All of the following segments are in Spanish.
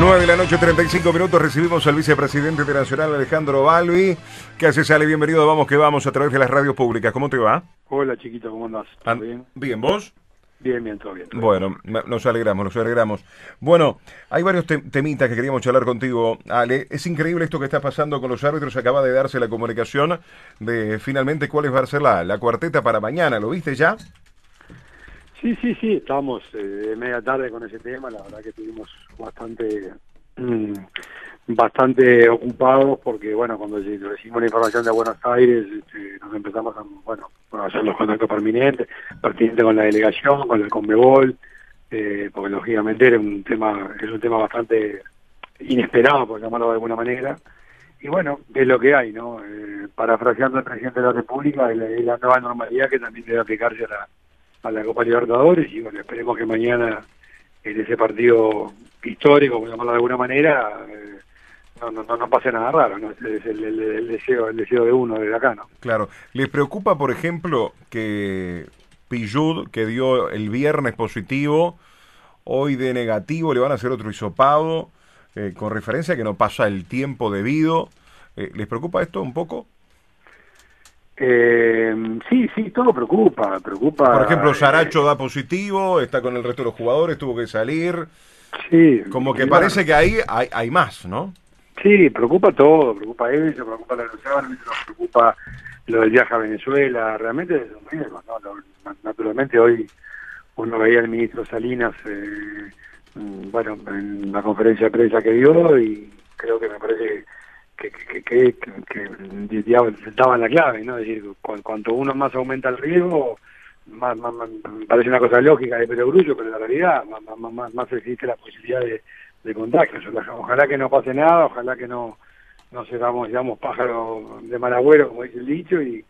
9 de la noche, 35 minutos. Recibimos al vicepresidente de Nacional, Alejandro Balbi. ¿Qué hace, Sale? Bienvenido. Vamos que vamos a través de las radios públicas. ¿Cómo te va? Hola, chiquito, ¿cómo andás? ¿Todo bien? Bien, ¿vos? Bien, bien, todo bien. bueno, nos alegramos, nos alegramos. Bueno, hay varios temitas que queríamos charlar contigo, Ale. Es increíble esto que está pasando con los árbitros. Acaba de darse la comunicación de finalmente cuál va a ser la, la cuarteta para mañana. ¿Lo viste ya? Sí, sí, sí, estamos eh, de media tarde con ese tema, la verdad que estuvimos bastante mm, bastante ocupados porque, bueno, cuando recibimos la información de Buenos Aires, este, nos empezamos a, bueno, a hacer los contactos permanentes, pertinentes con la delegación, con el Conmebol, eh, porque lógicamente era un tema, es un tema bastante inesperado, por llamarlo de alguna manera, y bueno, es lo que hay, ¿no? Eh, parafraseando al presidente de la República, es la nueva normalidad que también debe aplicarse a la a la Copa Libertadores y bueno, esperemos que mañana en ese partido histórico, por llamarlo de alguna manera, eh, no, no, no, pase nada raro, ¿no? Es el, deseo, el deseo de uno desde acá, ¿no? Claro. ¿Les preocupa, por ejemplo, que Pillud, que dio el viernes positivo, hoy de negativo, le van a hacer otro hisopado, eh, con referencia a que no pasa el tiempo debido? Eh, ¿Les preocupa esto un poco? Eh, sí, sí, todo preocupa, preocupa. Por ejemplo, Saracho da positivo, está con el resto de los jugadores, tuvo que salir. Sí. Como que parece que ahí hay, hay más, ¿no? Sí, preocupa todo, preocupa eso, preocupa la nos preocupa lo del viaje a Venezuela, realmente es un riesgo, ¿no? Naturalmente hoy uno veía al ministro Salinas, eh, mm, bueno, en la conferencia de prensa que dio y creo que me parece que, que, que, que, daba la clave, ¿no? Es decir, cuanto uno más aumenta el riesgo, más, más, parece una cosa lógica de perogrullo, pero en la realidad más, más, más, existe la posibilidad de, de contagio. Ojalá que no pase nada, ojalá que no, no seamos, digamos, pájaros de mal agüero, como dice el dicho, y,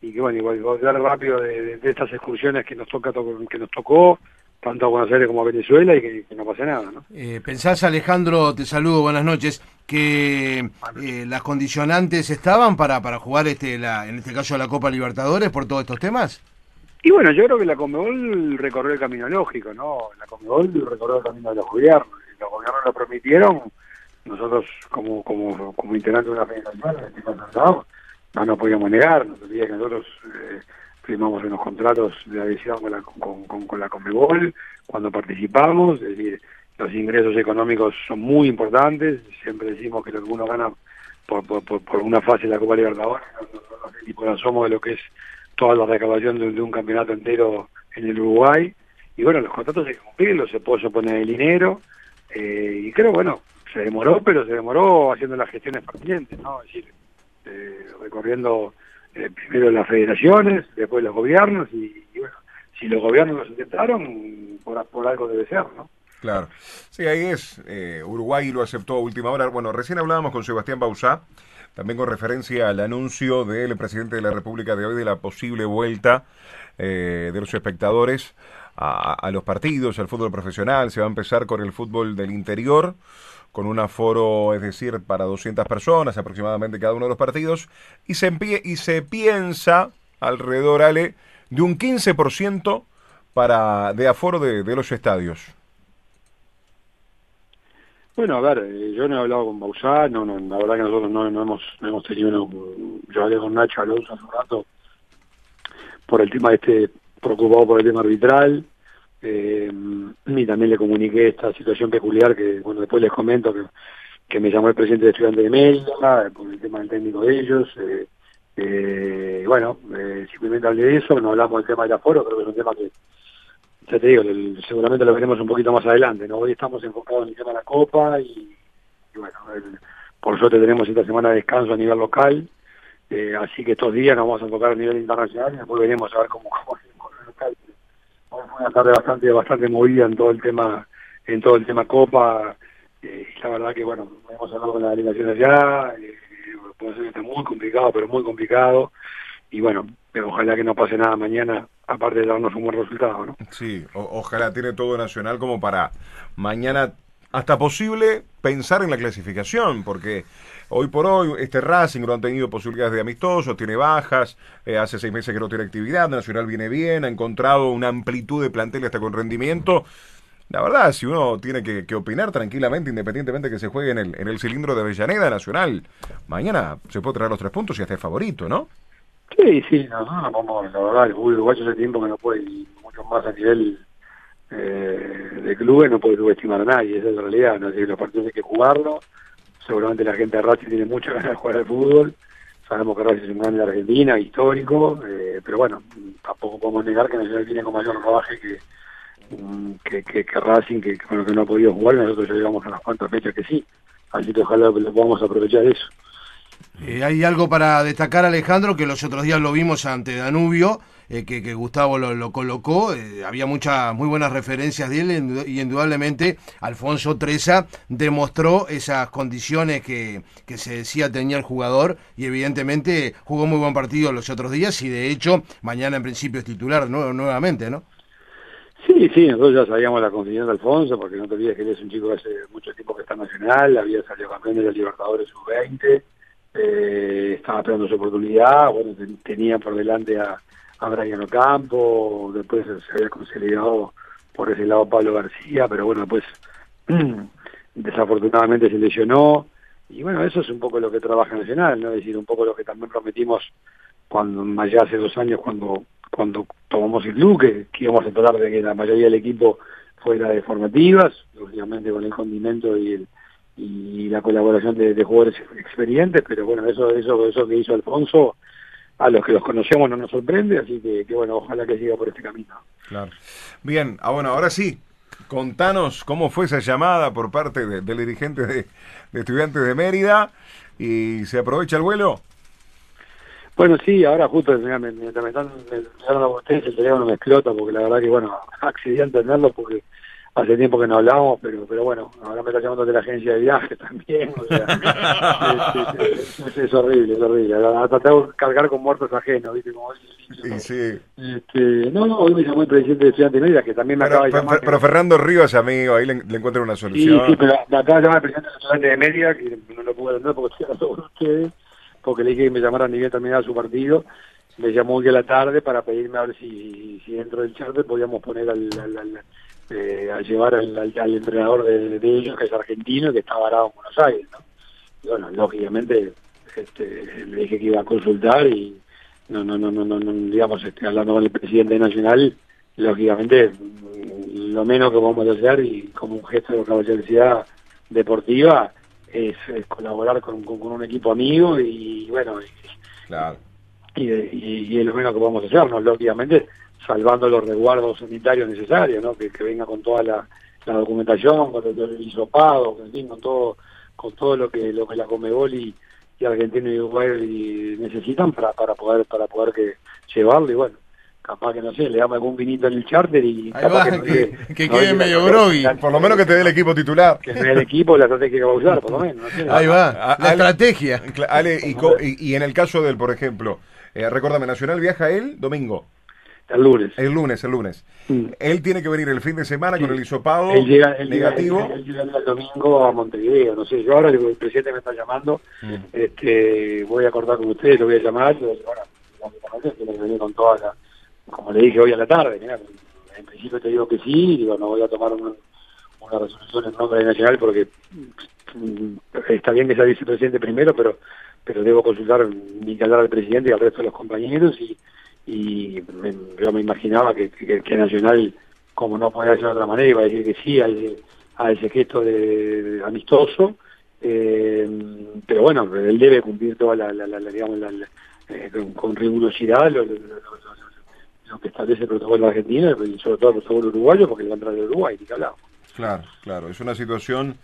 y que bueno, igual volver rápido de, de, estas excursiones que nos toca que nos tocó, tanto a Buenos Aires como a Venezuela y que, no pase nada. ¿no? Eh, ¿Pensás, Alejandro, te saludo, buenas noches, que eh, las condicionantes estaban para, para jugar este la, en este caso la Copa Libertadores por todos estos temas? Y bueno, yo creo que la Comebol recorrió el camino lógico, ¿no? La Comebol recorrió el camino de los gobiernos. los gobiernos lo permitieron, nosotros como como como integrantes de una federación, no nos podíamos negar, nos que nosotros... Firmamos unos contratos de adhesión con la, con, la Conmebol cuando participamos, es decir, los ingresos económicos son muy importantes, siempre decimos que lo que uno gana por, por, una fase de la Copa Libertadores, y por asomo de lo que es toda la recaudación de, un campeonato entero en el Uruguay, y bueno, los contratos hay que cumplirlos, se puede poner el dinero, eh, y creo, bueno, se demoró, pero se demoró haciendo las gestiones pertinentes, ¿no? Es decir, eh, recorriendo eh, primero las federaciones, después los gobiernos y, bueno, si los gobiernos los intentaron, por, por algo debe ser, ¿no? Claro. Sí, ahí es. Eh, Uruguay lo aceptó a última hora. Bueno, recién hablábamos con Sebastián Bausá, también con referencia al anuncio del presidente de la República de hoy de la posible vuelta eh, de los espectadores a, a, los partidos, al fútbol profesional. Se va a empezar con el fútbol del interior con un aforo, es decir, para 200 personas aproximadamente cada uno de los partidos, y se, y se piensa alrededor, Ale, de un 15% para, de aforo de, los estadios. Bueno, a ver, eh, yo no he hablado con Bausá, no, no, la verdad que nosotros no, hemos, hemos tenido, yo hablé con Nacho Alonso hace un rato por el tema este, preocupado por el tema arbitral, eh, y también le comuniqué esta situación peculiar que, bueno, después les comento que, que me llamó el presidente de estudiantes de Melilla por el tema del técnico de ellos. Eh, eh, bueno, eh, simplemente hablé de eso, no hablamos del tema del aforo, creo que es un tema que, ya te digo, seguramente lo veremos un poquito más adelante. ¿no? Hoy estamos enfocados en el tema de la Copa y, bueno, por suerte tenemos esta semana de descanso a nivel local, eh, así que estos días nos vamos a enfocar a nivel internacional y después veremos a ver cómo, cómo fue una tarde bastante bastante movida en todo el tema en todo el tema Copa eh, la verdad que bueno hemos hablado con la delegación allá eh, puede ser que esté muy complicado pero muy complicado y bueno ojalá que no pase nada mañana aparte de darnos un buen resultado ¿no? sí ojalá tiene todo nacional como para mañana hasta posible pensar en la clasificación porque Hoy por hoy, este Racing no ha tenido posibilidades de amistoso, tiene bajas, eh, hace seis meses que no tiene actividad, Nacional viene bien, ha encontrado una amplitud de plantel hasta con rendimiento. la verdad, si uno tiene que, opinar tranquilamente, independientemente que se juegue en el, cilindro de Avellaneda Nacional, mañana se puede traer los tres puntos y hasta es favorito, ¿no? Sí, sí, no, no, vamos, la verdad, el uruguayo hace tiempo que no puede, y mucho más a nivel eh, de clubes, no puede subestimar a nadie, esa es la realidad, ¿no? los partidos hay que jugarlo, seguramente la gente de Racing tiene mucha ganas de jugar al fútbol, sabemos que Racing es un grande de Argentina, histórico, eh, pero bueno, tampoco podemos negar que Nacional viene con mayor rodaje que, que, que, que Racing, que, que, que no ha podido jugar, nosotros ya llegamos a unas cuantas fechas que sí, así que ojalá lo podamos aprovechar eso. Eh, hay algo para destacar, Alejandro, que los otros días lo vimos ante Danubio, eh, que, Gustavo lo, colocó. Eh, había muchas muy buenas referencias de él y indudablemente Alfonso Treza demostró esas condiciones que, que se decía tenía el jugador y evidentemente jugó muy buen partido los otros días y de hecho mañana en principio es titular nuevamente, ¿no? Sí, sí, nosotros ya sabíamos la condición de Alfonso, porque no te olvides que él es un chico que hace mucho tiempo que está nacional, había salido campeón de la Libertadores sub-20, eh, estaba esperando su oportunidad, bueno, tenía por delante a, a Brian Ocampo, después se había consolidado por ese lado Pablo García, pero bueno, después desafortunadamente se lesionó, y bueno, eso es un poco lo que trabaja Nacional, ¿no? Es decir, un poco lo que también prometimos cuando, allá hace dos años cuando cuando tomamos el club, que, íbamos a tratar de que la mayoría del equipo fuera de formativas, lógicamente con el condimento y el, y la colaboración de, jugadores experientes, pero bueno, eso, eso, eso que hizo Alfonso, a los que los conocemos no nos sorprende, así que, bueno, ojalá que siga por este camino. Claro. Bien, ah, bueno, ahora sí, contanos cómo fue esa llamada por parte del dirigente de, estudiantes de Mérida y se aprovecha el vuelo. Bueno, sí, ahora justo mientras me, están a ustedes el teléfono me explota porque la verdad que, bueno, accedí a entenderlo porque hace tiempo que no hablábamos, pero pero bueno, ahora me está llamando de la agencia de viajes también, o sea, es, horrible, es horrible, hasta tengo que cargar con muertos ajenos, ¿viste? Como sí, sí. Este, no, no, hoy me llamó el presidente de Estudiantes Mérida, que también me acaba de llamar. Pero, Fernando Ríos, amigo, ahí le, le encuentro una solución. Sí, sí, pero me acaba de llamar el presidente de Estudiantes de Mérida, que no lo pude atender porque estoy hablando con ustedes, porque le dije que me llamara ni bien terminado su partido, me llamó hoy a la tarde para pedirme a ver si, si dentro del charter podíamos poner al, al eh, a llevar al, al, entrenador de, ellos, que es argentino, que está varado en Buenos Aires. ¿no? Y bueno, lógicamente este, le dije que iba a consultar y no, no, no, no, no, digamos, este, hablando con el presidente nacional, lógicamente lo menos que vamos a hacer y como un gesto de caballerosidad deportiva es, colaborar con, con, un equipo amigo y bueno, y, y, es lo menos que vamos a hacer, ¿no? lógicamente salvando los resguardos sanitarios necesarios, ¿no? que, venga con toda la, documentación, con el hisopado, con todo, con todo lo que lo que la Comebol y, y Argentina y Uruguay necesitan para, para poder para poder que llevarlo y bueno capaz que no sé, le damos algún vinito en el charter y capaz que, que, quede medio groggy. Por lo menos que te dé el equipo titular. Que te dé el equipo, la estrategia que va a usar, por lo menos. Ahí va, la estrategia. Ale, y, y, en el caso del, por ejemplo, eh, recuérdame, Nacional viaja el domingo. El lunes. El lunes, el lunes. Él tiene que venir el fin de semana con el hisopado negativo. él, llega el domingo a Montevideo, no sé, yo ahora el presidente me está llamando, este, voy a acordar con ustedes, lo voy a llamar, y ahora, tiene que venir con toda la, como le dije hoy a la tarde, en principio te digo que sí, digo, no voy a tomar una, resolución en nombre Nacional porque mm, está bien que sea vicepresidente primero, pero pero debo consultar que hablar al presidente y al resto de los compañeros y y yo me imaginaba que, que, Nacional, como no podía ser de otra manera, iba a decir que sí a ese, a ese gesto de, amistoso, eh, pero bueno, él debe cumplir toda la, la, digamos, la, eh, con, rigurosidad lo, que establece el protocolo argentino y sobre todo el protocolo uruguayo, porque él va a entrar de Uruguay, ni que hablamos. Claro, claro, es una situación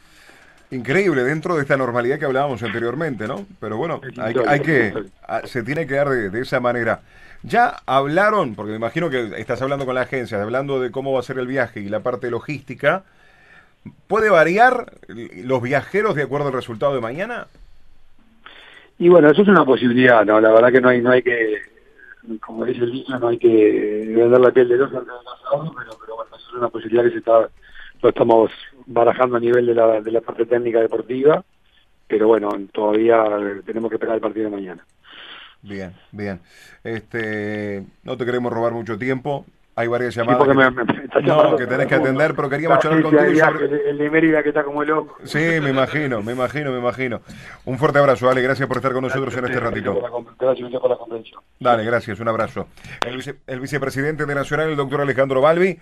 increíble dentro de esta normalidad que hablábamos anteriormente, ¿no? Pero bueno, hay, hay que, se tiene que dar de, de esa manera. Ya hablaron, porque me imagino que estás hablando con la agencia, hablando de cómo va a ser el viaje y la parte logística. ¿Puede variar los viajeros de acuerdo al resultado de mañana? Y bueno, eso es una posibilidad, ¿no? La verdad que no hay, no hay que, como dice el dicho, no hay que vender la piel de los antes de pero, pero bueno, eso es una posibilidad que se está, lo estamos barajando a nivel de la, de la parte técnica deportiva, pero bueno, todavía tenemos que esperar el partido de mañana. Bien, bien. Este, no te queremos robar mucho tiempo. Hay varias llamadas. que- me, me- me está no, que tenés que atender, pero queríamos La charlar contigo sobre... El, el de Mérida que está como loco. Sí, me imagino, me imagino, me imagino. Un fuerte abrazo, Ale, gracias por estar con nosotros en este ratito. Gracias por la comprensión. Dale, gracias, un abrazo. El, vice- el vicepresidente de Nacional, el doctor Alejandro Balbi.